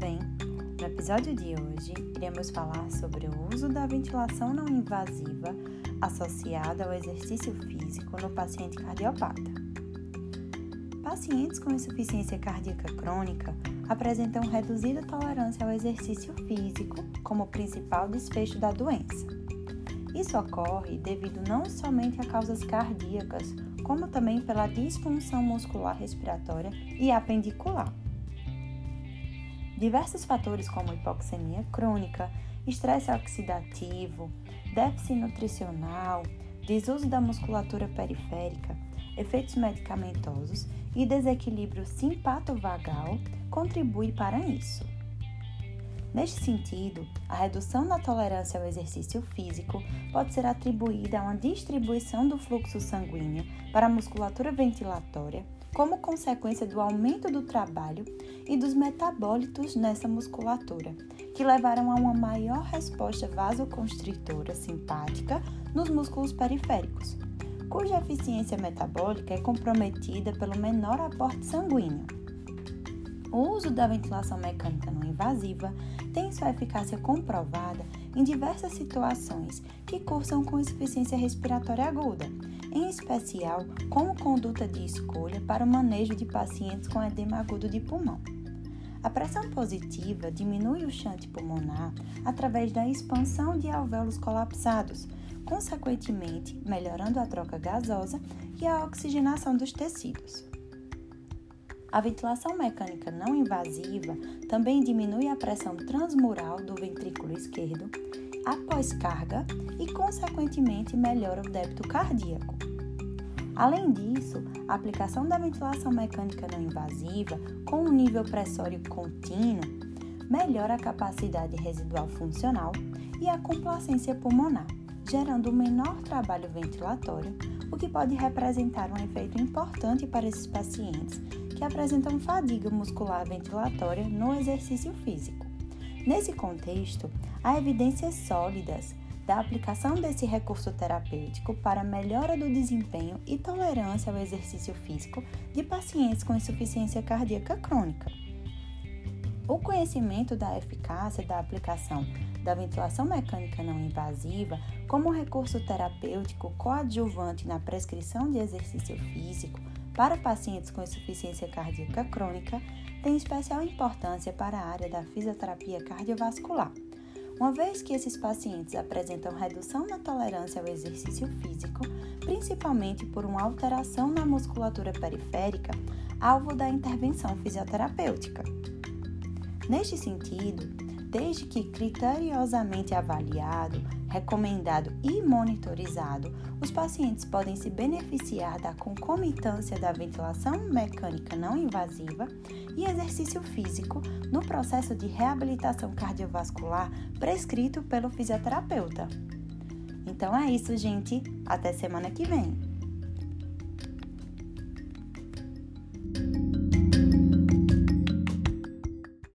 bem? No episódio de hoje, iremos falar sobre o uso da ventilação não invasiva associada ao exercício físico no paciente cardiopata. Pacientes com insuficiência cardíaca crônica apresentam reduzida tolerância ao exercício físico como principal desfecho da doença. Isso ocorre devido não somente a causas cardíacas, como também pela disfunção muscular respiratória e apendicular. Diversos fatores como hipoxemia crônica, estresse oxidativo, déficit nutricional, desuso da musculatura periférica, efeitos medicamentosos e desequilíbrio simpatovagal contribuem para isso. Neste sentido, a redução da tolerância ao exercício físico pode ser atribuída a uma distribuição do fluxo sanguíneo para a musculatura ventilatória como consequência do aumento do trabalho e dos metabólitos nessa musculatura, que levaram a uma maior resposta vasoconstritora simpática nos músculos periféricos, cuja eficiência metabólica é comprometida pelo menor aporte sanguíneo. O uso da ventilação mecânica não invasiva tem sua eficácia comprovada em diversas situações que cursam com insuficiência respiratória aguda, em especial como conduta de escolha para o manejo de pacientes com edema agudo de pulmão. A pressão positiva diminui o chante pulmonar através da expansão de alvéolos colapsados, consequentemente melhorando a troca gasosa e a oxigenação dos tecidos. A ventilação mecânica não invasiva também diminui a pressão transmural do ventrículo esquerdo após carga e, consequentemente, melhora o débito cardíaco. Além disso, a aplicação da ventilação mecânica não invasiva com um nível pressório contínuo melhora a capacidade residual funcional e a complacência pulmonar, gerando um menor trabalho ventilatório, o que pode representar um efeito importante para esses pacientes que apresentam fadiga muscular ventilatória no exercício físico. Nesse contexto, há evidências sólidas da aplicação desse recurso terapêutico para melhora do desempenho e tolerância ao exercício físico de pacientes com insuficiência cardíaca crônica. O conhecimento da eficácia da aplicação da ventilação mecânica não invasiva como recurso terapêutico coadjuvante na prescrição de exercício físico para pacientes com insuficiência cardíaca crônica tem especial importância para a área da fisioterapia cardiovascular uma vez que esses pacientes apresentam redução na tolerância ao exercício físico, principalmente por uma alteração na musculatura periférica, alvo da intervenção fisioterapêutica. Neste sentido, desde que criteriosamente avaliado, recomendado e monitorizado, os pacientes podem se beneficiar da concomitância da ventilação mecânica não invasiva e exercício físico no processo de reabilitação cardiovascular prescrito pelo fisioterapeuta. Então é isso, gente. Até semana que vem.